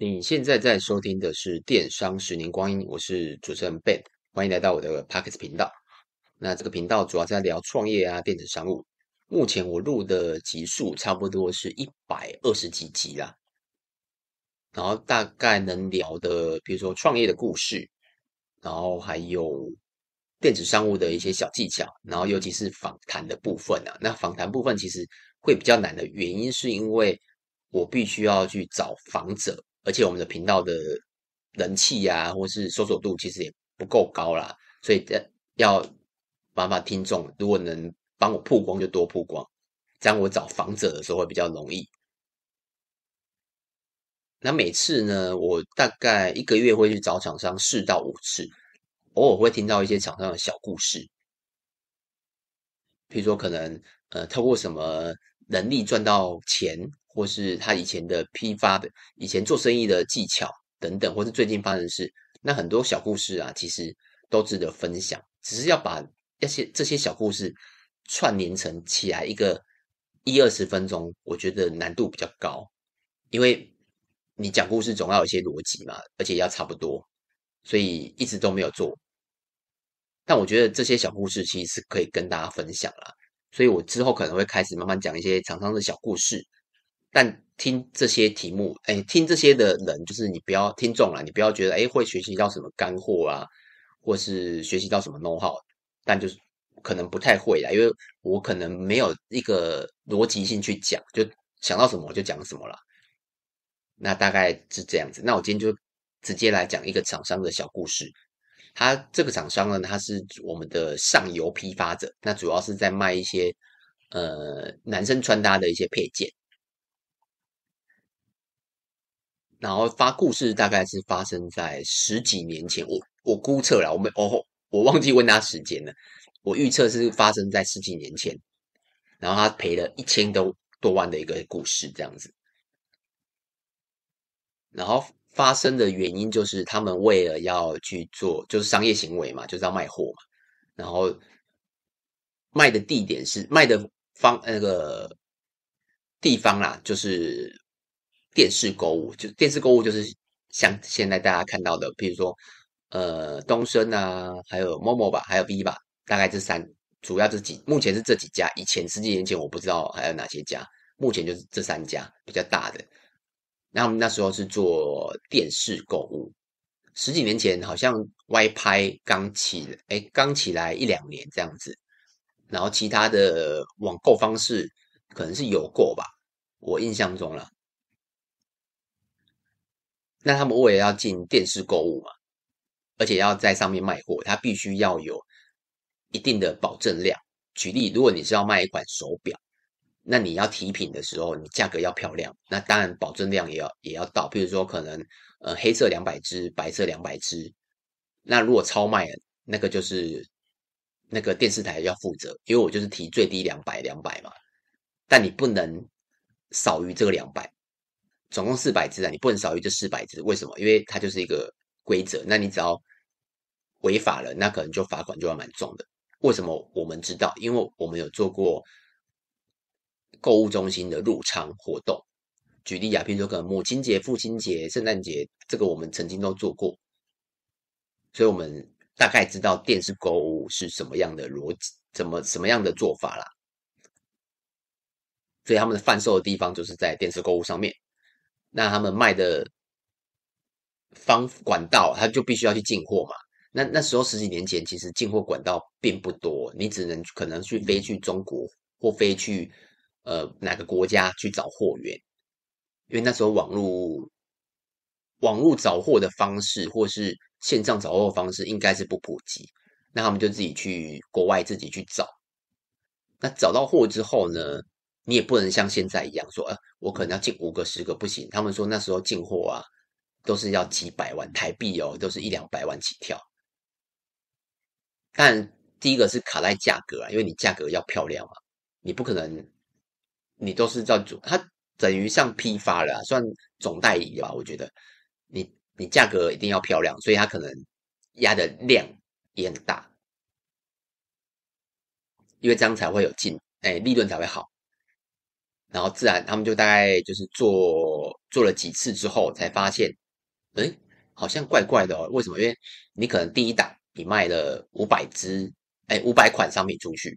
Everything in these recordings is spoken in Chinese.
你现在在收听的是《电商十年光阴》，我是主持人 Ben，欢迎来到我的 Podcast 频道。那这个频道主要在聊创业啊、电子商务。目前我录的集数差不多是一百二十几集啦，然后大概能聊的，比如说创业的故事，然后还有电子商务的一些小技巧，然后尤其是访谈的部分啊。那访谈部分其实会比较难的原因，是因为我必须要去找访者。而且我们的频道的人气呀、啊，或是搜索度其实也不够高啦，所以要麻烦听众，如果能帮我曝光就多曝光，这样我找访者的时候会比较容易。那每次呢，我大概一个月会去找厂商四到五次，偶尔会听到一些厂商的小故事，譬如说可能呃透过什么能力赚到钱。或是他以前的批发的、以前做生意的技巧等等，或是最近发生的事，那很多小故事啊，其实都值得分享。只是要把这些这些小故事串联成起来一个一二十分钟，我觉得难度比较高，因为你讲故事总要有一些逻辑嘛，而且要差不多，所以一直都没有做。但我觉得这些小故事其实是可以跟大家分享啦，所以我之后可能会开始慢慢讲一些厂商的小故事。但听这些题目，哎，听这些的人，就是你不要听众啦，你不要觉得哎会学习到什么干货啊，或是学习到什么 know how，但就是可能不太会啦，因为我可能没有一个逻辑性去讲，就想到什么我就讲什么了。那大概是这样子。那我今天就直接来讲一个厂商的小故事。他这个厂商呢，他是我们的上游批发者，那主要是在卖一些呃男生穿搭的一些配件。然后发故事大概是发生在十几年前，我我估测了，我没哦，我忘记问他时间了。我预测是发生在十几年前，然后他赔了一千多多万的一个故事这样子。然后发生的原因就是他们为了要去做就是商业行为嘛，就是要卖货嘛。然后卖的地点是卖的方那个地方啦，就是。电视购物就电视购物就是像现在大家看到的，比如说呃东升啊，还有 Momo 吧，还有 V 吧，大概这三主要这几，目前是这几家。以前十几年前我不知道还有哪些家，目前就是这三家比较大的。那我们那时候是做电视购物，十几年前好像 Y 拍刚起，哎，刚起来一两年这样子，然后其他的网购方式可能是有过吧，我印象中了。那他们为了要进电视购物嘛，而且要在上面卖货，他必须要有一定的保证量。举例，如果你是要卖一款手表，那你要提品的时候，你价格要漂亮，那当然保证量也要也要到。比如说，可能呃黑色两百只，白色两百只，那如果超卖了，那个就是那个电视台要负责，因为我就是提最低两百两百嘛，但你不能少于这个两百。总共四百只啊，你不能少于这四百只。为什么？因为它就是一个规则。那你只要违法了，那可能就罚款就要蛮重的。为什么我们知道？因为我们有做过购物中心的入仓活动。举例啊，比如说可能母亲节、父亲节、圣诞节，这个我们曾经都做过，所以我们大概知道电视购物是什么样的逻辑，怎么什么样的做法啦。所以他们的贩售的地方就是在电视购物上面。那他们卖的方管道，他就必须要去进货嘛。那那时候十几年前，其实进货管道并不多，你只能可能去飞去中国，或飞去呃哪个国家去找货源。因为那时候网络网络找货的方式，或是线上找货的方式，应该是不普及。那他们就自己去国外自己去找。那找到货之后呢？你也不能像现在一样说，呃，我可能要进五个、十个，不行。他们说那时候进货啊，都是要几百万台币哦，都是一两百万起跳。但第一个是卡在价格啊，因为你价格要漂亮嘛，你不可能，你都是在主，它等于像批发了，算总代理吧。我觉得你你价格一定要漂亮，所以它可能压的量也很大，因为这样才会有进，哎，利润才会好。然后自然他们就大概就是做做了几次之后，才发现，哎，好像怪怪的哦。为什么？因为你可能第一档你卖了五百只，哎，五百款商品出去，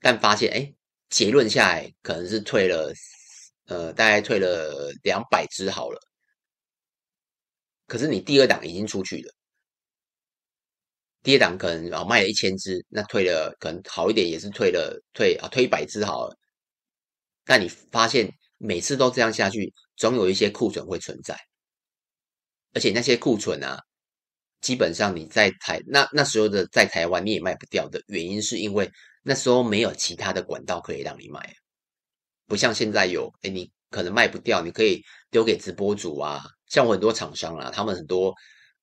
但发现，哎，结论下来可能是退了，呃，大概退了两百只好了。可是你第二档已经出去了，第二档可能啊卖了一千只，那退了可能好一点也是退了退啊退一百只好了。但你发现每次都这样下去，总有一些库存会存在，而且那些库存啊，基本上你在台那那时候的在台湾你也卖不掉的原因，是因为那时候没有其他的管道可以让你卖，不像现在有，哎，你可能卖不掉，你可以丢给直播主啊，像我很多厂商啊，他们很多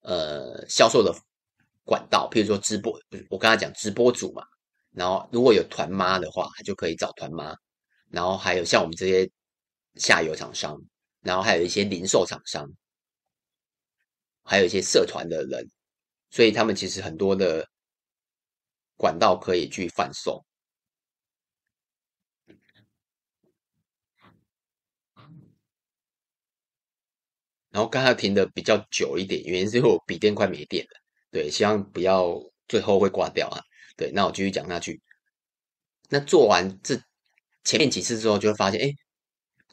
呃销售的管道，譬如说直播，我刚才讲直播主嘛，然后如果有团妈的话，就可以找团妈。然后还有像我们这些下游厂商，然后还有一些零售厂商，还有一些社团的人，所以他们其实很多的管道可以去贩售。然后刚才停的比较久一点，原因是因为我笔电快没电了。对，希望不要最后会挂掉啊。对，那我继续讲下去。那做完这。前面几次之后，就会发现，哎，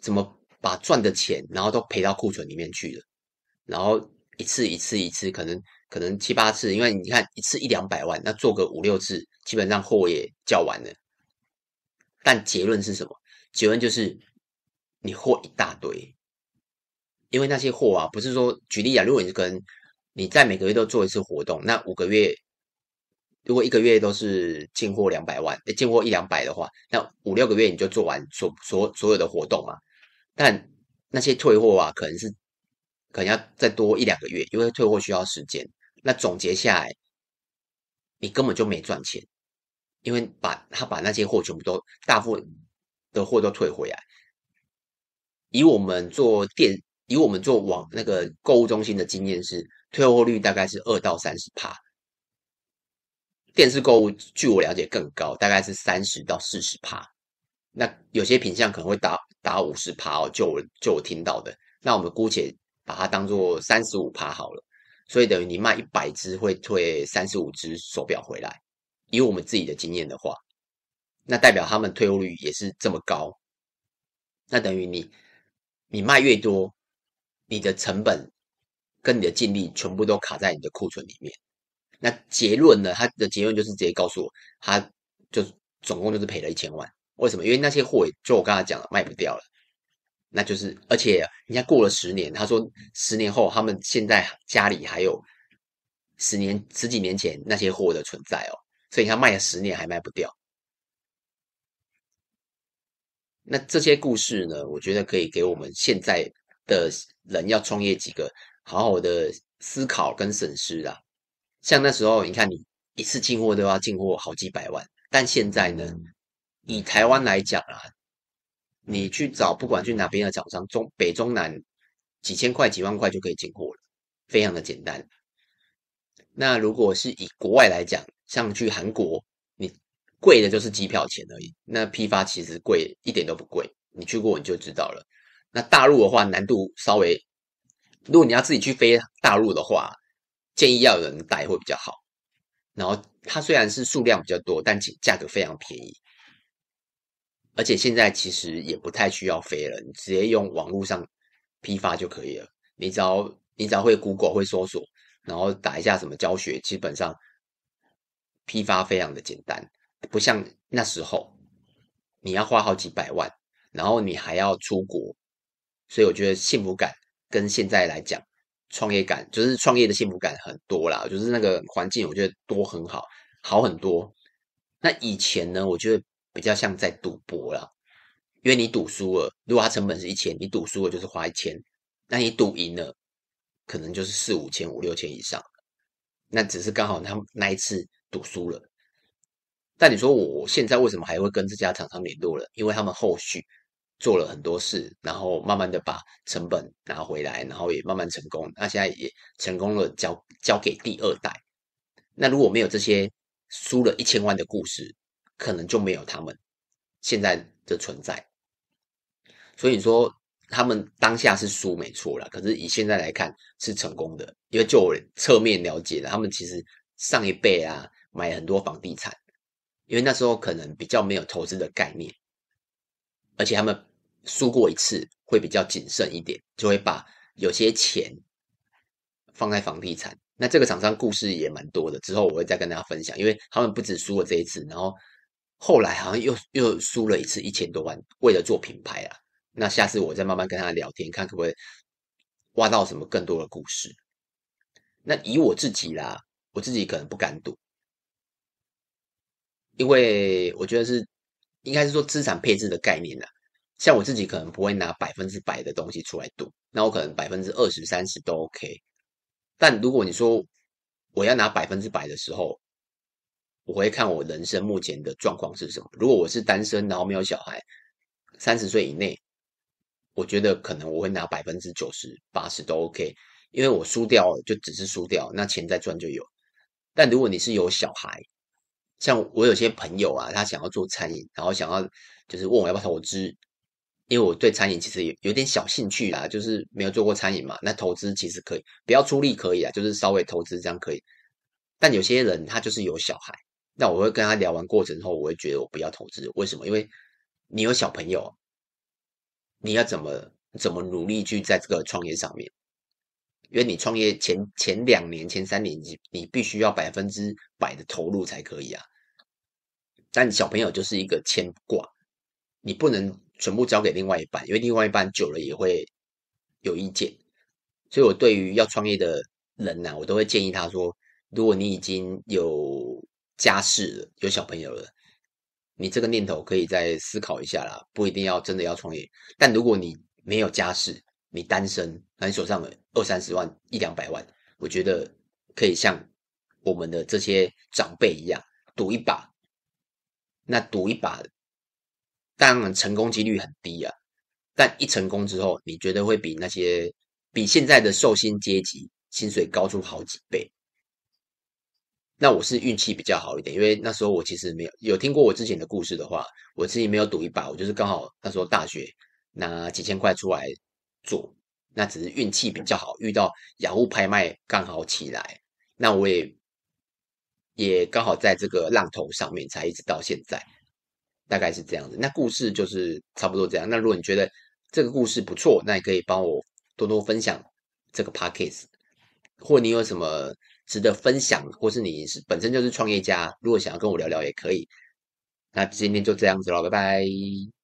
怎么把赚的钱，然后都赔到库存里面去了？然后一次一次一次，可能可能七八次，因为你看一次一两百万，那做个五六次，基本上货也交完了。但结论是什么？结论就是你货一大堆，因为那些货啊，不是说举例啊，如果你跟你在每个月都做一次活动，那五个月。如果一个月都是进货两百万，诶，进货一两百的话，那五六个月你就做完所所所有的活动嘛。但那些退货啊，可能是可能要再多一两个月，因为退货需要时间。那总结下来，你根本就没赚钱，因为把他把那些货全部都大部分的货都退回来。以我们做店，以我们做网那个购物中心的经验是，退货率大概是二到三十趴。电视购物，据我了解更高，大概是三十到四十趴。那有些品相可能会达达五十趴哦，就我就我听到的。那我们姑且把它当做三十五趴好了。所以等于你卖一百只会退三十五只手表回来。以我们自己的经验的话，那代表他们退货率也是这么高。那等于你你卖越多，你的成本跟你的净利全部都卡在你的库存里面。那结论呢？他的结论就是直接告诉我，他就总共就是赔了一千万。为什么？因为那些货，就我刚才讲了，卖不掉了。那就是，而且人家过了十年，他说十年后他们现在家里还有十年十几年前那些货的存在哦，所以他卖了十年还卖不掉。那这些故事呢，我觉得可以给我们现在的人要创业几个好好的思考跟审视啊。像那时候，你看你一次进货都要进货好几百万，但现在呢，以台湾来讲啊，你去找不管去哪边的厂商，中北中南几千块、几万块就可以进货了，非常的简单。那如果是以国外来讲，像去韩国，你贵的就是机票钱而已，那批发其实贵一点都不贵，你去过你就知道了。那大陆的话，难度稍微，如果你要自己去飞大陆的话。建议要有人带会比较好，然后它虽然是数量比较多，但其价格非常便宜，而且现在其实也不太需要飞了，你直接用网络上批发就可以了。你只要你只要会 Google 会搜索，然后打一下什么教学，基本上批发非常的简单，不像那时候你要花好几百万，然后你还要出国，所以我觉得幸福感跟现在来讲。创业感就是创业的幸福感很多啦，就是那个环境我觉得多很好，好很多。那以前呢，我觉得比较像在赌博啦，因为你赌输了，如果它成本是一千，你赌输了就是花一千，那你赌赢了，可能就是四五千、五六千以上。那只是刚好他那一次赌输了。但你说我现在为什么还会跟这家厂商联络了？因为他们后续。做了很多事，然后慢慢的把成本拿回来，然后也慢慢成功。那现在也成功了交，交给第二代。那如果没有这些输了一千万的故事，可能就没有他们现在的存在。所以说他们当下是输没错了，可是以现在来看是成功的，因为就我侧面了解了，他们其实上一辈啊买很多房地产，因为那时候可能比较没有投资的概念，而且他们输过一次会比较谨慎一点，就会把有些钱放在房地产。那这个厂商故事也蛮多的，之后我会再跟大家分享，因为他们不止输了这一次，然后后来好像又又输了一次一千多万，为了做品牌啊。那下次我再慢慢跟他聊天，看可不可以挖到什么更多的故事。那以我自己啦，我自己可能不敢赌，因为我觉得是应该是说资产配置的概念啦。像我自己可能不会拿百分之百的东西出来赌，那我可能百分之二十、三十都 OK。但如果你说我要拿百分之百的时候，我会看我人生目前的状况是什么。如果我是单身，然后没有小孩，三十岁以内，我觉得可能我会拿百分之九十八十都 OK，因为我输掉了就只是输掉，那钱再赚就有。但如果你是有小孩，像我有些朋友啊，他想要做餐饮，然后想要就是问我要不要投资。因为我对餐饮其实有有点小兴趣啦，就是没有做过餐饮嘛。那投资其实可以，不要出力可以啊，就是稍微投资这样可以。但有些人他就是有小孩，那我会跟他聊完过程后，我会觉得我不要投资。为什么？因为你有小朋友，你要怎么怎么努力去在这个创业上面？因为你创业前前两年、前三年，你你必须要百分之百的投入才可以啊。但小朋友就是一个牵挂，你不能。全部交给另外一半，因为另外一半久了也会有意见，所以我对于要创业的人呢、我都会建议他说：如果你已经有家室了，有小朋友了，你这个念头可以再思考一下啦，不一定要真的要创业。但如果你没有家室，你单身，那你手上有二三十万、一两百万，我觉得可以像我们的这些长辈一样，赌一把。那赌一把。当然成功几率很低啊，但一成功之后，你觉得会比那些比现在的受薪阶级薪水高出好几倍。那我是运气比较好一点，因为那时候我其实没有有听过我之前的故事的话，我自己没有赌一把，我就是刚好那时候大学拿几千块出来做，那只是运气比较好，遇到雅虎拍卖刚好起来，那我也也刚好在这个浪头上面，才一直到现在。大概是这样子，那故事就是差不多这样。那如果你觉得这个故事不错，那你可以帮我多多分享这个 podcast，或你有什么值得分享，或是你是本身就是创业家，如果想要跟我聊聊也可以。那今天就这样子了，拜拜。